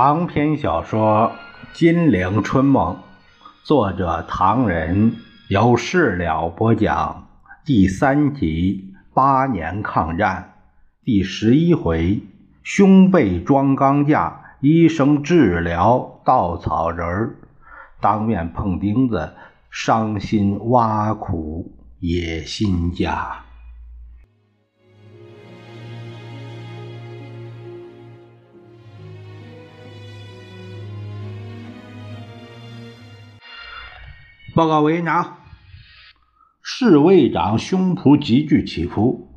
长篇小说《金陵春梦》，作者唐人，由事了播讲。第三集：八年抗战，第十一回：胸背装钢架，医生治疗稻草人儿，当面碰钉子，伤心挖苦野心家。报告委员长，侍卫长胸脯急剧起伏。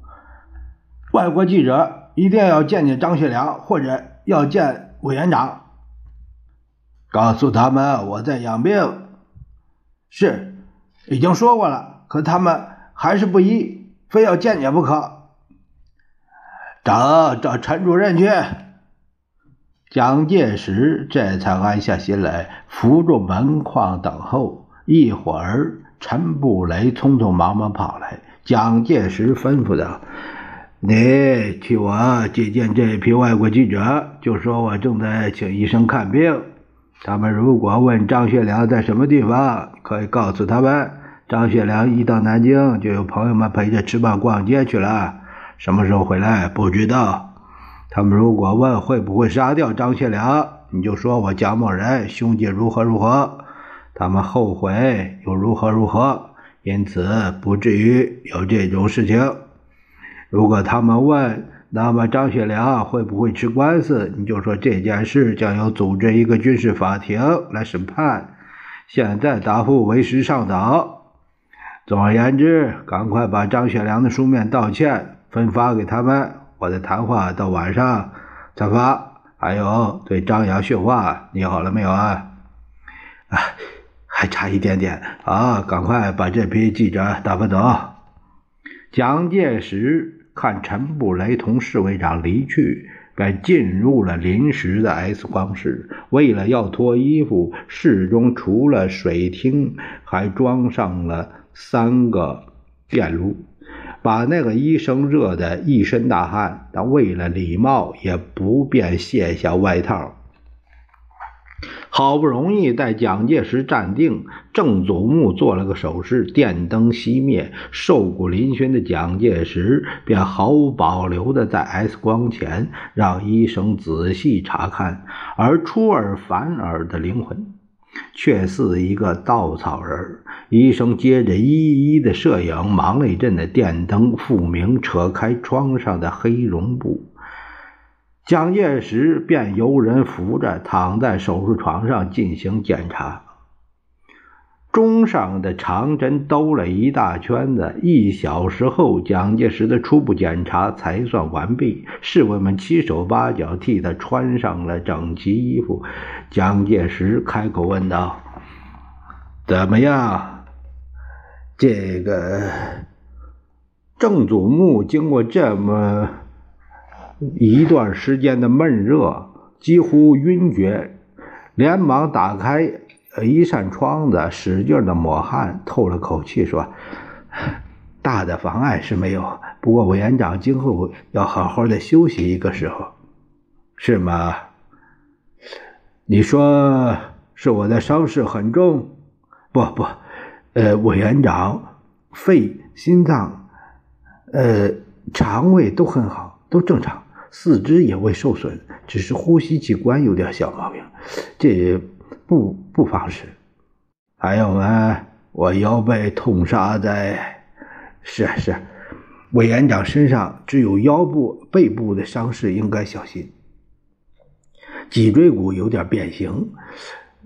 外国记者一定要见见张学良，或者要见委员长。告诉他们我在养病。是，已经说过了，可他们还是不依，非要见见不可。找找陈主任去。蒋介石这才安下心来，扶住门框等候。一会儿，陈布雷匆匆忙忙跑来。蒋介石吩咐道：“你替我接见这批外国记者，就说我正在请医生看病。他们如果问张学良在什么地方，可以告诉他们，张学良一到南京，就有朋友们陪着吃饭、逛街去了。什么时候回来不知道。他们如果问会不会杀掉张学良，你就说我蒋某人胸襟如何如何。”他们后悔又如何如何？因此不至于有这种事情。如果他们问，那么张学良会不会吃官司？你就说这件事将由组织一个军事法庭来审判。现在答复为时尚早。总而言之，赶快把张学良的书面道歉分发给他们。我的谈话到晚上再发。还有对张扬训话，你好了没有啊？啊。还差一点点啊！赶快把这批记者打发走。蒋介石看陈布雷同侍卫长离去，便进入了临时的 X 光室。为了要脱衣服，室中除了水厅，还装上了三个电炉，把那个医生热得一身大汗。但为了礼貌，也不便卸下外套。好不容易待蒋介石站定，郑祖木做了个手势，电灯熄灭。瘦骨嶙峋的蒋介石便毫无保留地在 X 光前让医生仔细查看，而出尔反尔的灵魂却似一个稻草人。医生接着一一的摄影，忙了一阵的电灯复明，扯开窗上的黑绒布。蒋介石便由人扶着躺在手术床上进行检查。钟上的长针兜了一大圈子，一小时后，蒋介石的初步检查才算完毕。侍卫们七手八脚替他穿上了整齐衣服。蒋介石开口问道：“怎么样？这个郑祖木经过这么……”一段时间的闷热，几乎晕厥，连忙打开一扇窗子，使劲的抹汗，透了口气说：“ 大的妨碍是没有，不过委员长今后要好好的休息一个时候，是吗？你说是我的伤势很重？不不，呃，委员长肺、心脏、呃，肠胃都很好，都正常。”四肢也未受损，只是呼吸器官有点小毛病，这不不妨事。还有呢，我腰背痛杀在，是是，委员长身上只有腰部、背部的伤势，应该小心。脊椎骨有点变形，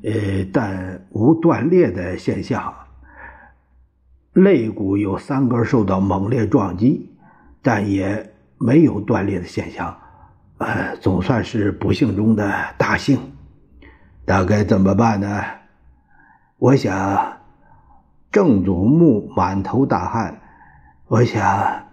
呃，但无断裂的现象。肋骨有三根受到猛烈撞击，但也。没有断裂的现象，呃，总算是不幸中的大幸。那该怎么办呢？我想，郑祖木满头大汗，我想。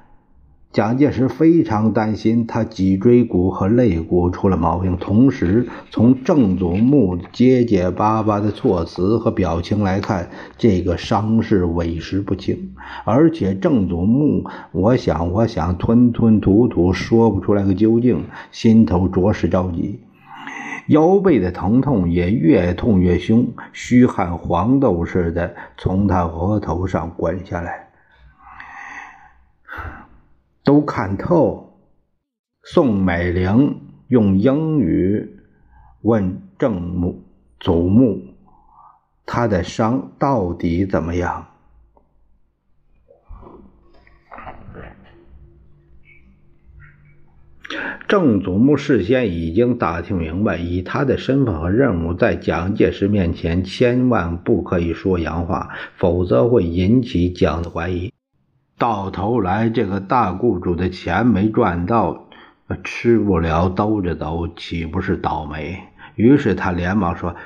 蒋介石非常担心他脊椎骨和肋骨出了毛病，同时从郑祖木结结巴巴的措辞和表情来看，这个伤势委实不轻。而且郑祖木，我想，我想吞吞吐吐说不出来个究竟，心头着实着急。腰背的疼痛也越痛越凶，虚汗黄豆似的从他额头上滚下来。都看透。宋美龄用英语问郑母祖母：“他的伤到底怎么样？”郑祖母事先已经打听明白，以他的身份和任务，在蒋介石面前千万不可以说洋话，否则会引起蒋的怀疑。到头来，这个大雇主的钱没赚到，吃不了兜着走，岂不是倒霉？于是他连忙说：“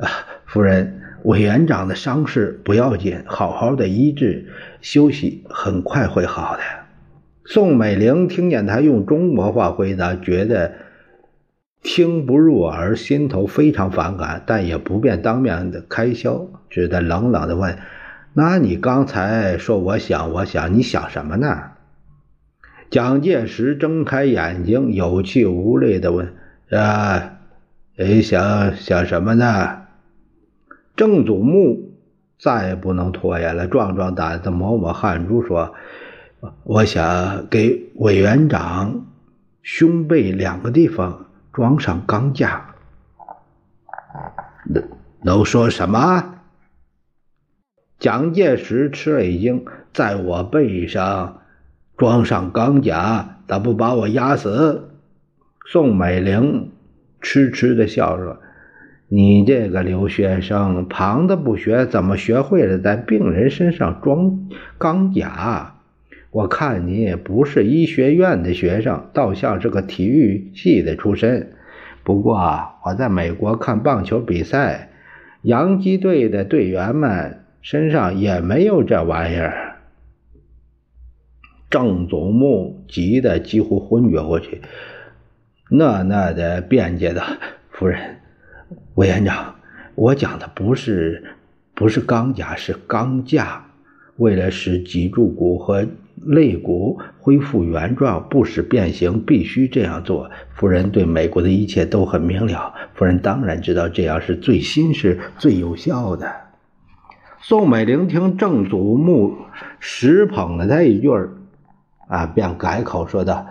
啊，夫人，委员长的伤势不要紧，好好的医治休息，很快会好的。”宋美龄听见他用中国话回答，觉得听不入耳，心头非常反感，但也不便当面的开销，只得冷冷的问：“那你刚才说我想，我想，你想什么呢？”蒋介石睁开眼睛，有气无力的问：“啊，你想想什么呢？”郑祖木再也不能拖延了，壮壮胆子，抹抹汗珠，说。我想给委员长胸背两个地方装上钢架。能能说什么？蒋介石吃了一惊，在我背上装上钢甲，咋不把我压死？宋美龄痴痴的笑说：“你这个留学生，旁的不学，怎么学会了在病人身上装钢甲？”我看你也不是医学院的学生，倒像是个体育系的出身。不过我在美国看棒球比赛，洋基队的队员们身上也没有这玩意儿。郑祖木急得几乎昏厥过去，讷讷的辩解道：“夫人，委员长，我讲的不是不是钢架，是钢架。为了使脊柱骨和……”肋骨恢复原状，不使变形，必须这样做。夫人对美国的一切都很明了，夫人当然知道这样是最新式、最有效的。宋美龄听郑祖木实捧了他一句儿，啊，便改口说道：“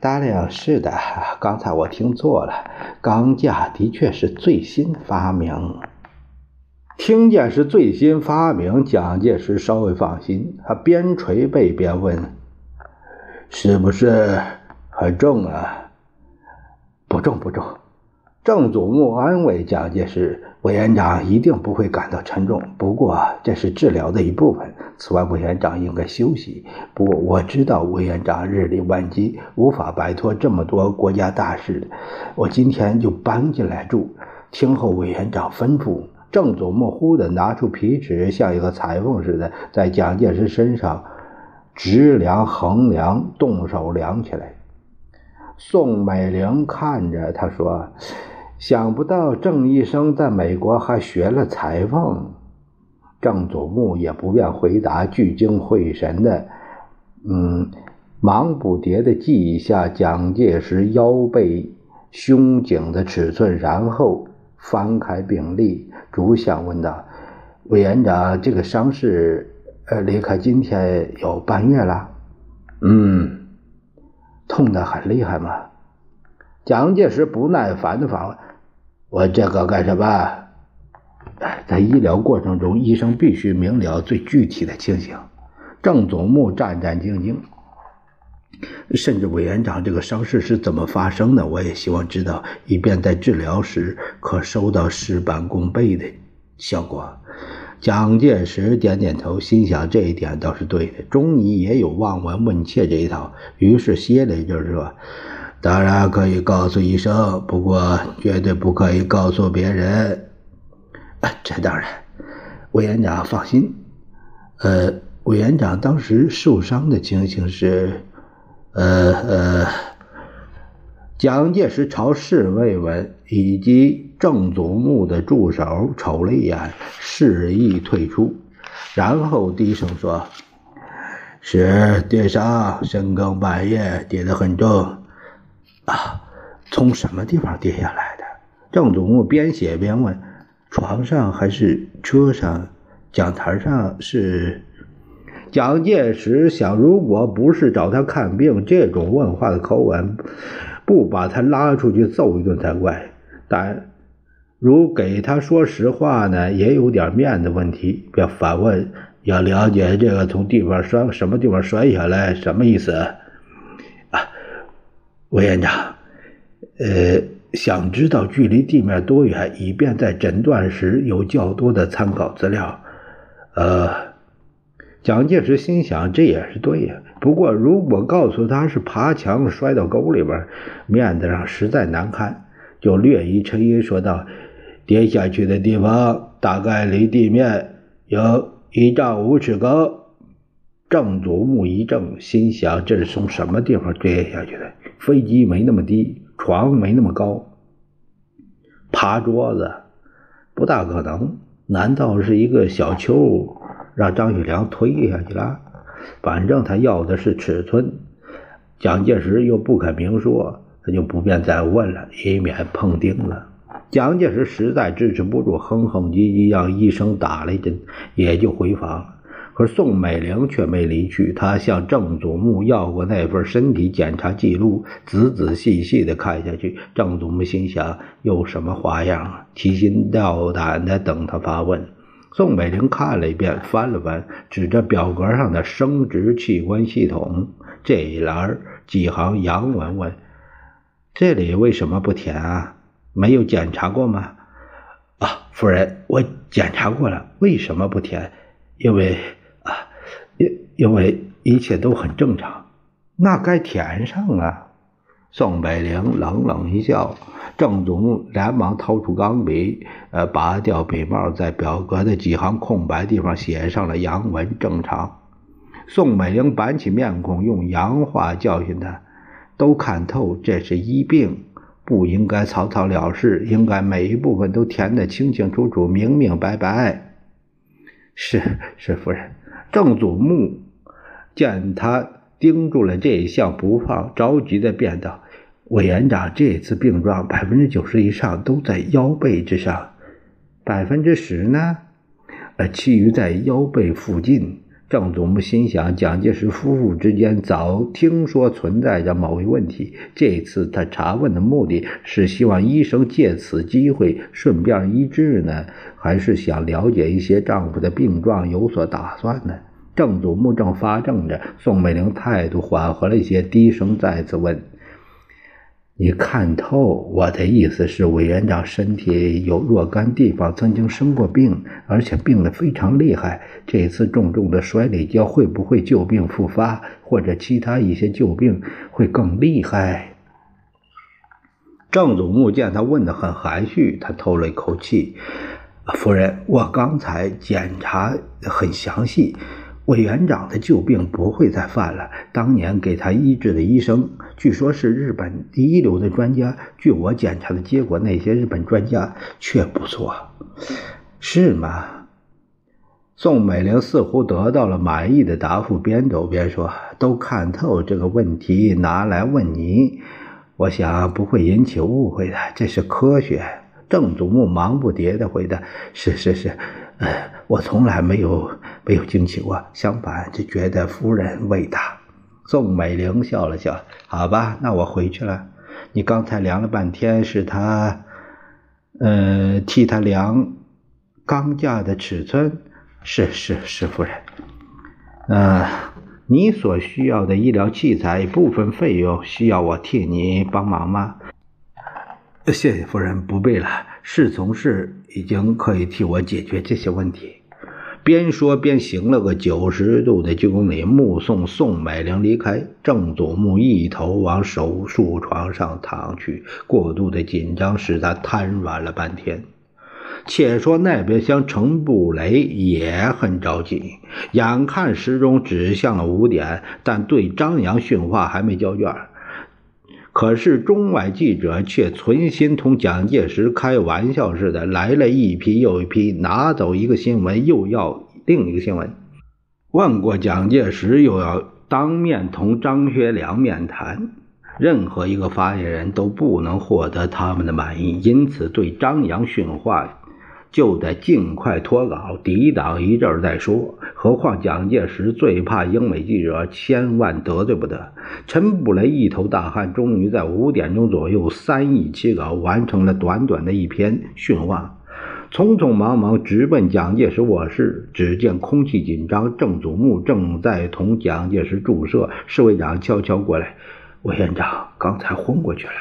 大令是的，刚才我听错了，钢架的确是最新发明。”听见是最新发明，蒋介石稍微放心，他边捶背边问：“是不是很重啊？”“不重，不重。”郑祖木安慰蒋介石：“委员长一定不会感到沉重，不过这是治疗的一部分。此外，委员长应该休息。不过我知道委员长日理万机，无法摆脱这么多国家大事。我今天就搬进来住，听候委员长吩咐。”郑祖木忽地拿出皮尺，像一个裁缝似的，在蒋介石身上直量、横量，动手量起来。宋美龄看着他说：“想不到郑医生在美国还学了裁缝。”郑祖木也不便回答，聚精会神的，嗯，忙不迭地记一下蒋介石腰背、胸颈的尺寸，然后翻开病历。逐项问道：“委员长，这个伤势，呃，离开今天有半月了。嗯，痛得很厉害吗？”蒋介石不耐烦的反问：“我这个干什么？”在医疗过程中，医生必须明了最具体的情形。郑总木战战兢兢，甚至委员长这个伤势是怎么发生的，我也希望知道，以便在治疗时可收到事半功倍的效果。蒋介石点点头，心想这一点倒是对的。中医也有望闻问切这一套，于是歇了一阵说：“当然可以告诉医生，不过绝对不可以告诉别人。”啊这当然，委员长放心。呃，委员长当时受伤的情形是。呃呃，蒋介石朝侍卫们以及郑祖木的助手瞅了一眼，示意退出，然后低声说：“是跌伤，深更半夜跌得很重啊，从什么地方跌下来的？郑祖木边写边问：“床上还是车上？讲台上是？”蒋介石想，如果不是找他看病，这种问话的口吻，不把他拉出去揍一顿才怪。但如给他说实话呢，也有点面子问题。要反问，要了解这个从地方摔什么地方摔下来，什么意思？委员长，呃，想知道距离地面多远，以便在诊断时有较多的参考资料。呃。蒋介石心想，这也是对呀。不过，如果告诉他是爬墙摔到沟里边，面子上实在难看，就略一沉吟，说道：“跌下去的地方大概离地面有一丈五尺高。”郑祖木一怔，心想：这是从什么地方跌下去的？飞机没那么低，床没那么高，爬桌子不大可能。难道是一个小丘？让张学良推下去了，反正他要的是尺寸。蒋介石又不肯明说，他就不便再问了，以免碰钉了。蒋介石实在支持不住，哼哼唧唧让医生打了一针，也就回房了。可宋美龄却没离去，她向郑祖木要过那份身体检查记录，仔仔细细地看下去。郑祖木心想：有什么花样啊？提心吊胆地等他发问。宋美龄看了一遍，翻了翻，指着表格上的生殖器官系统这一栏几行洋文问：“这里为什么不填啊？没有检查过吗？”“啊，夫人，我检查过了，为什么不填？因为，因为一切都很正常。那该填上啊。”宋美龄冷冷一笑。郑祖木连忙掏出钢笔，呃，拔掉笔帽，在表格的几行空白地方写上了洋文“正常”。宋美龄板起面孔，用洋话教训他：“都看透，这是医病，不应该草草了事，应该每一部分都填得清清楚楚、明明白白。”是是，夫人。郑祖木见他盯住了这一项不放，着急的便道。委员长，这次病状百分之九十以上都在腰背之上，百分之十呢？呃，其余在腰背附近。郑祖母心想，蒋介石夫妇之间早听说存在着某一问题，这次他查问的目的是希望医生借此机会顺便医治呢，还是想了解一些丈夫的病状有所打算呢？郑祖木正发怔着，宋美龄态度缓和了一些，低声再次问。你看透我的意思是，委员长身体有若干地方曾经生过病，而且病得非常厉害。这一次重重的摔了一跤，会不会旧病复发，或者其他一些旧病会更厉害？郑祖木见他问得很含蓄，他透了一口气：“夫人，我刚才检查很详细。”委员长的旧病不会再犯了。当年给他医治的医生，据说是日本第一流的专家。据我检查的结果，那些日本专家却不错，是吗？宋美龄似乎得到了满意的答复，边走边说：“都看透这个问题，拿来问你，我想不会引起误会的。这是科学。”郑祖木忙不迭地回答：“是是是。”我从来没有没有惊奇过，相反，就觉得夫人伟大。宋美龄笑了笑，好吧，那我回去了。你刚才量了半天，是他，呃，替他量钢架的尺寸？是是是，夫人。呃，你所需要的医疗器材部分费用需要我替你帮忙吗？谢谢夫人，不必了。侍从室已经可以替我解决这些问题。边说边行了个九十度的鞠躬礼，目送宋美龄离开。郑祖木一头往手术床上躺去，过度的紧张使他瘫软了半天。且说那边厢程布雷也很着急，眼看时钟指向了五点，但对张扬训话还没交卷。可是中外记者却存心同蒋介石开玩笑似的，来了一批又一批，拿走一个新闻又要另一个新闻。问过蒋介石，又要当面同张学良面谈，任何一个发言人都不能获得他们的满意，因此对张扬训话就得尽快脱稿，抵挡一阵再说。何况蒋介石最怕英美记者，千万得罪不得。陈布雷一头大汗，终于在五点钟左右三易其稿，完成了短短的一篇训话。匆匆忙忙直奔蒋介石卧室，只见空气紧张，郑祖木正在同蒋介石注射。侍卫长悄悄过来：“委员长刚才昏过去了。”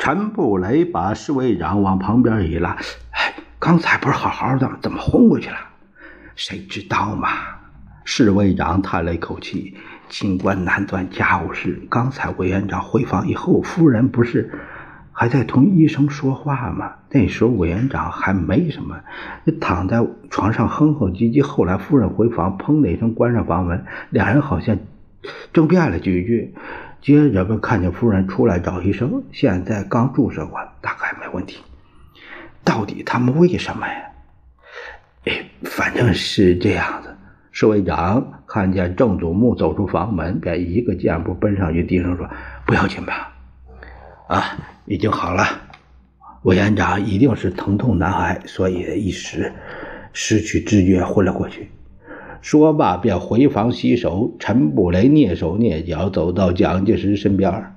陈布雷把侍卫长往旁边一拉：“，刚才不是好好的？怎么昏过去了？谁知道嘛？”侍卫长叹了一口气：“清官难断家务事。刚才委员长回房以后，夫人不是……”还在同医生说话吗？那时候委员长还没什么，躺在床上哼哼唧唧。后来夫人回房，砰的一声关上房门，两人好像争辩了几句。接着吧，看见夫人出来找医生，现在刚注射过，大概没问题。到底他们为什么呀？哎，反正是这样子。侍卫长看见郑祖木走出房门，便一个箭步奔上去，低声说：“不要紧吧？”啊，已经好了。委员长一定是疼痛难挨，所以一时失去知觉昏了过去。说罢便回房洗手。陈布雷蹑手蹑脚走到蒋介石身边，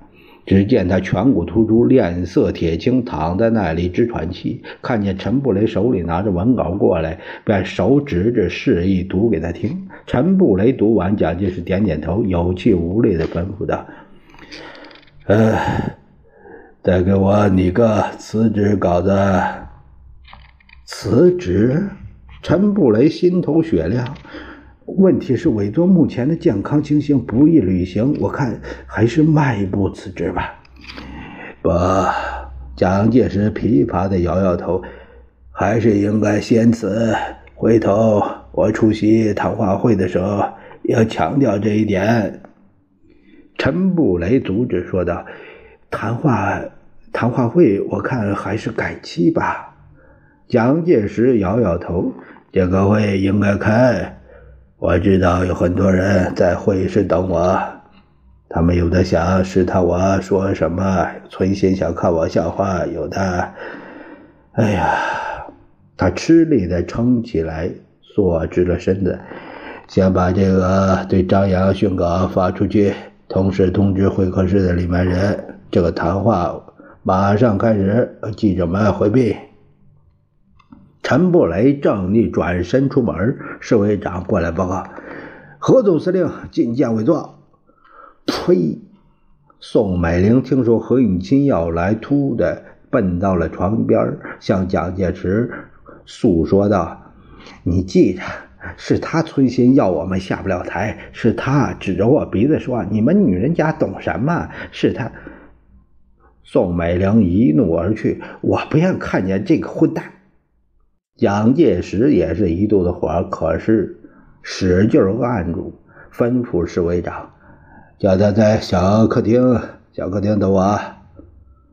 只见他颧骨突出，脸色铁青，躺在那里直喘气。看见陈布雷手里拿着文稿过来，便手指着示意读给他听。陈布雷读完，蒋介石点点头，有气无力地吩咐道：“呃。”再给我拟个辞职稿子。辞职？陈布雷心头雪亮。问题是，委座目前的健康情形不宜履行，我看还是迈一步辞职吧。不，蒋介石疲乏的摇摇头，还是应该先辞。回头我出席谈话会的时候要强调这一点。陈布雷阻止说道：“谈话。”谈话会，我看还是改期吧。蒋介石摇摇头：“这个会应该开。我知道有很多人在会议室等我，他们有的想试探我说什么，存心想看我笑话；有的……哎呀！”他吃力的撑起来，坐直了身子，先把这个对张扬训稿发出去，同时通知会客室的里面人，这个谈话。马上开始，记者们回避。陈布雷正欲转身出门，侍卫长过来报告：“何总司令觐见委座。”呸！宋美龄听说何应钦要来，突的奔到了床边，向蒋介石诉说道：“你记着，是他存心要我们下不了台，是他指着我鼻子说：‘你们女人家懂什么？’是他。”宋美龄一怒而去，我不愿看见这个混蛋。蒋介石也是一肚子火，可是使劲按住，吩咐侍卫长叫他在小客厅、小客厅等我。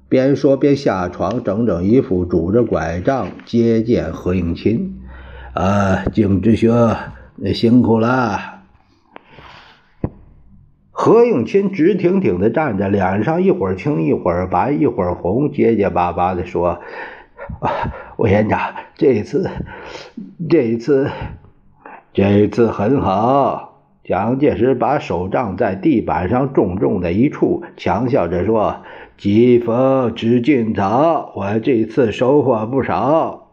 边说边下床，整整衣服拄着拐杖接见何应钦。啊，景之兄，辛苦了。何应钦直挺挺的站着，脸上一会儿青一会儿白一会儿红，结结巴巴的说：“啊委员长，这次，这次，这次很好。”蒋介石把手杖在地板上重重的一触，强笑着说：“疾风知劲草，我这次收获不少。”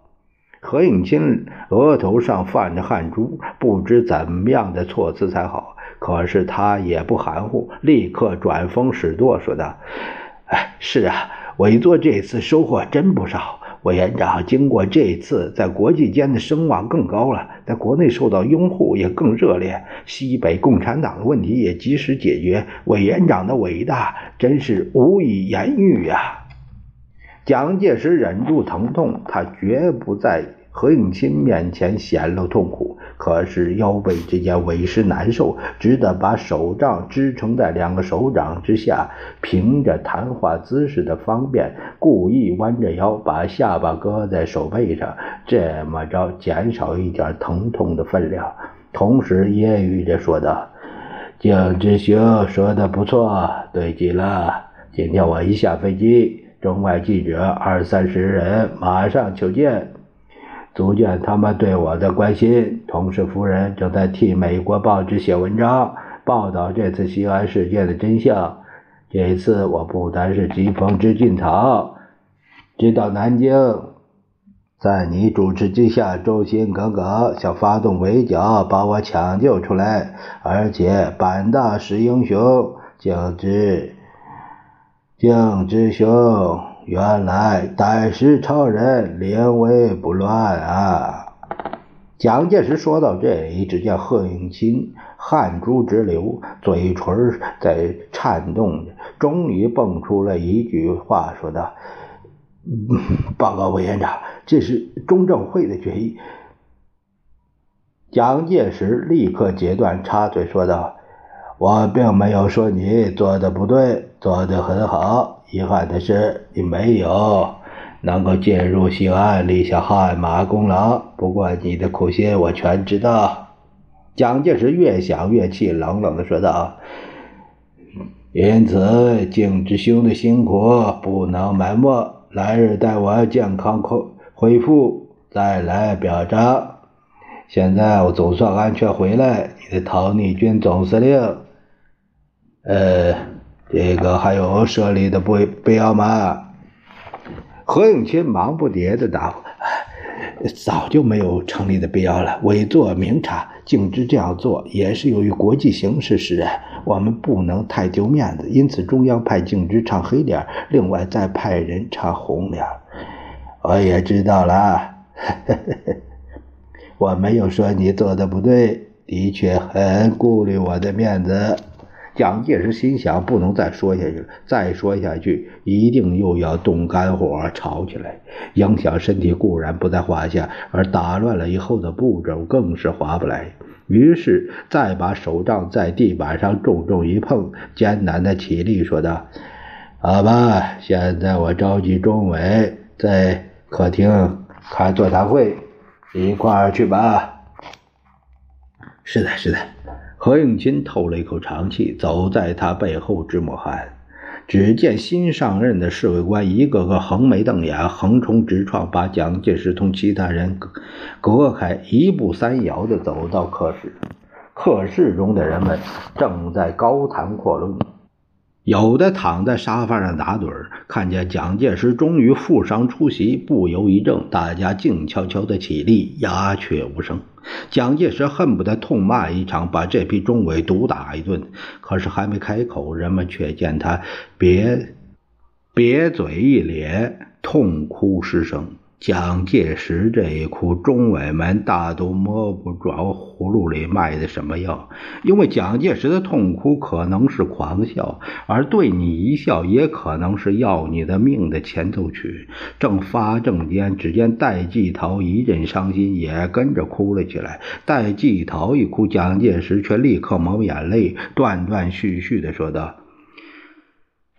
何应钦额头上泛着汗珠，不知怎么样的措辞才好。可是他也不含糊，立刻转风使舵，说道：“哎，是啊，委座这次收获真不少。委员长经过这次，在国际间的声望更高了，在国内受到拥护也更热烈。西北共产党的问题也及时解决。委员长的伟大真是无以言喻呀！”蒋介石忍住疼痛，他绝不再。何应钦面前显露痛苦，可是腰背之间委实难受，只得把手杖支撑在两个手掌之下，凭着谈话姿势的方便，故意弯着腰，把下巴搁在手背上，这么着减少一点疼痛的分量，同时揶揄着说道：“景之兄说的不错。对极了，今天我一下飞机，中外记者二三十人马上求见，足见他们对我的关心。同事夫人正在替美国报纸写文章，报道这次西安事件的真相。这一次，我不单是疾风知劲草，直到南京。在你主持之下，忠心耿耿，想发动围剿把我抢救出来，而且板大识英雄。景之，敬之兄，原来胆识超人，临危不乱啊！蒋介石说到这里，只见贺应钦汗珠直流，嘴唇在颤动，终于蹦出了一句话，说道。报告委员长，这是中正会的决议。蒋介石立刻截断，插嘴说道：“我并没有说你做的不对，做的很好。遗憾的是，你没有能够进入西安，立下汗马功劳。不过，你的苦心我全知道。”蒋介石越想越气，冷冷的说道：“因此，敬之兄的辛苦不能埋没。”来日待我健康恢恢复，再来表彰。现在我总算安全回来。你的逃逆军总司令，呃，这个还有设立的不必要吗？何应钦忙不迭的答复：“早就没有成立的必要了。伪作明察，径直这样做，也是由于国际形势使然。”我们不能太丢面子，因此中央派静之唱黑脸，另外再派人唱红脸。我也知道了，我没有说你做的不对，的确很顾虑我的面子。蒋介石心想，不能再说下去了，再说下去一定又要动肝火，吵起来，影响身体固然不在话下，而打乱了以后的步骤更是划不来。于是，再把手杖在地板上重重一碰，艰难的起立，说道：“好吧，现在我召集中委在客厅开座谈会，一块儿去吧。”是的，是的。何应钦透了一口长气，走在他背后直抹汗。只见新上任的侍卫官一个个横眉瞪眼、横冲直撞，把蒋介石同其他人隔开，一步三摇地走到客室。客室中的人们正在高谈阔论。有的躺在沙发上打盹，看见蒋介石终于负伤出席，不由一怔。大家静悄悄的起立，鸦雀无声。蒋介石恨不得痛骂一场，把这批中委毒打一顿。可是还没开口，人们却见他瘪瘪嘴一咧，痛哭失声。蒋介石这一哭，中委们大都摸不着葫芦里卖的什么药，因为蒋介石的痛哭可能是狂笑，而对你一笑，也可能是要你的命的前奏曲。正发怔间，只见戴季陶一阵伤心，也跟着哭了起来。戴季陶一哭，蒋介石却立刻抹眼泪，断断续续地说道。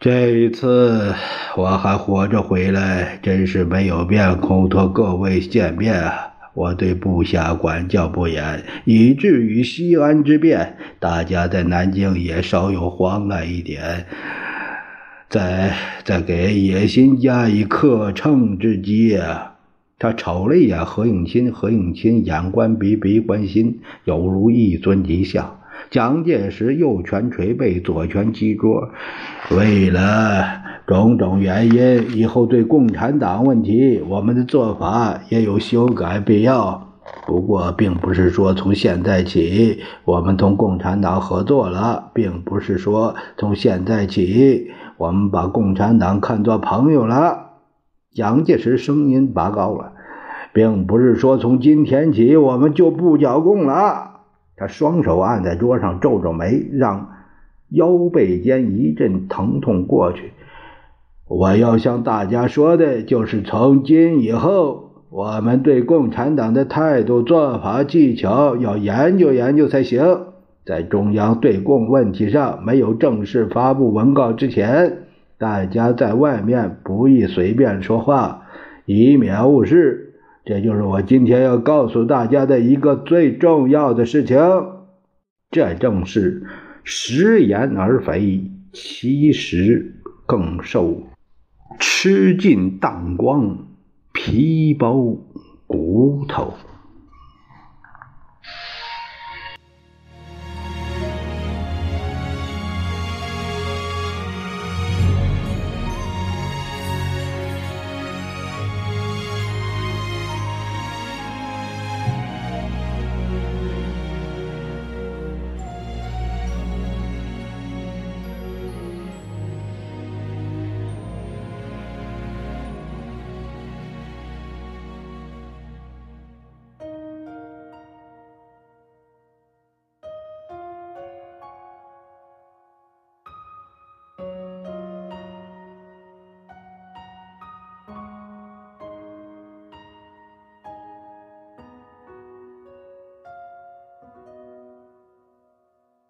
这一次我还活着回来，真是没有面孔同各位见面。我对部下管教不严，以至于西安之变，大家在南京也稍有慌乱一点。再再给野心加以克秤之机啊！他瞅了一眼何应钦，何应钦眼观鼻，鼻观心，犹如一尊遗像。蒋介石右拳捶背，左拳击桌。为了种种原因，以后对共产党问题，我们的做法也有修改必要。不过，并不是说从现在起我们同共产党合作了，并不是说从现在起我们把共产党看作朋友了。蒋介石声音拔高了，并不是说从今天起我们就不剿共了。他双手按在桌上，皱皱眉，让腰背间一阵疼痛过去。我要向大家说的就是，从今以后，我们对共产党的态度、做法、技巧要研究研究才行。在中央对共问题上没有正式发布文告之前，大家在外面不宜随便说话，以免误事。这就是我今天要告诉大家的一个最重要的事情。这正是食言而肥，其实更瘦。吃尽荡光，皮包骨头。